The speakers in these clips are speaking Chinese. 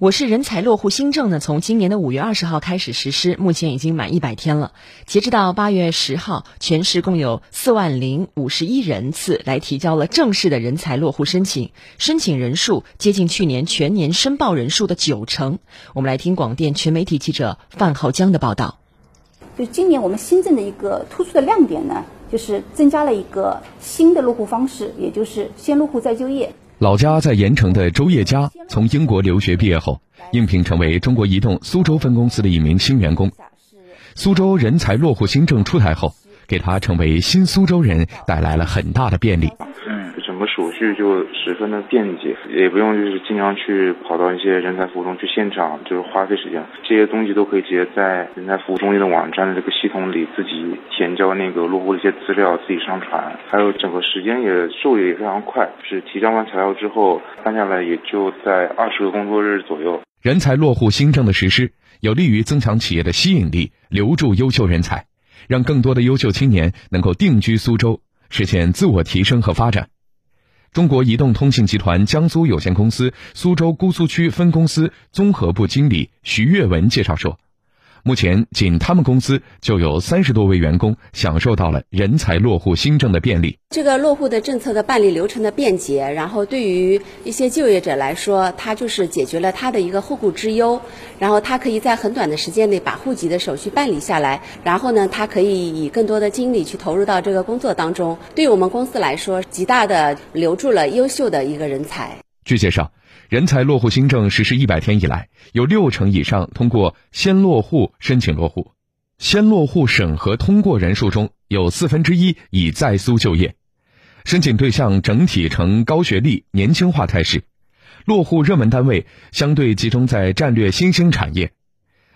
我市人才落户新政呢，从今年的五月二十号开始实施，目前已经满一百天了。截止到八月十号，全市共有四万零五十一人次来提交了正式的人才落户申请，申请人数接近去年全年申报人数的九成。我们来听广电全媒体记者范浩江的报道。就今年我们新政的一个突出的亮点呢，就是增加了一个新的落户方式，也就是先落户再就业。老家在盐城的周叶佳，从英国留学毕业后，应聘成为中国移动苏州分公司的一名新员工。苏州人才落户新政出台后，给他成为新苏州人带来了很大的便利。手续就十分的便捷，也不用就是经常去跑到一些人才服务中去现场，就是花费时间。这些东西都可以直接在人才服务中心的网站的这个系统里自己填交那个落户的一些资料，自己上传。还有整个时间也受理也非常快，是提交完材料之后办下来也就在二十个工作日左右。人才落户新政的实施，有利于增强企业的吸引力，留住优秀人才，让更多的优秀青年能够定居苏州，实现自我提升和发展。中国移动通信集团江苏有限公司苏州姑苏区分公司综合部经理徐跃文介绍说。目前，仅他们公司就有三十多位员工享受到了人才落户新政的便利。这个落户的政策的办理流程的便捷，然后对于一些就业者来说，他就是解决了他的一个后顾之忧，然后他可以在很短的时间内把户籍的手续办理下来，然后呢，他可以以更多的精力去投入到这个工作当中。对于我们公司来说，极大的留住了优秀的一个人才。据介绍。人才落户新政实施一百天以来，有六成以上通过先落户申请落户，先落户审核通过人数中有四分之一已在苏就业，申请对象整体呈高学历、年轻化态势，落户热门单位相对集中在战略新兴产业。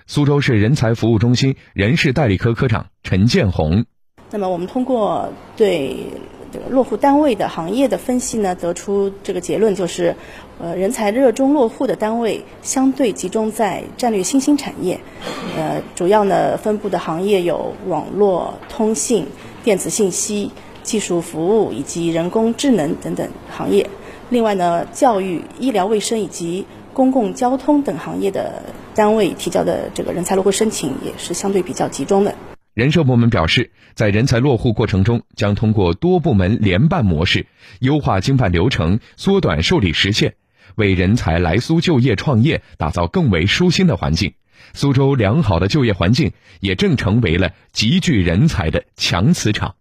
苏州市人才服务中心人事代理科科长陈建红，那么我们通过对。这个落户单位的行业的分析呢，得出这个结论就是，呃，人才热衷落户的单位相对集中在战略新兴产业，呃，主要呢分布的行业有网络、通信、电子信息、技术服务以及人工智能等等行业。另外呢，教育、医疗卫生以及公共交通等行业的单位提交的这个人才落户申请也是相对比较集中的。人社部门表示，在人才落户过程中，将通过多部门联办模式，优化经办流程，缩短受理时限，为人才来苏就业创业打造更为舒心的环境。苏州良好的就业环境，也正成为了集聚人才的强磁场。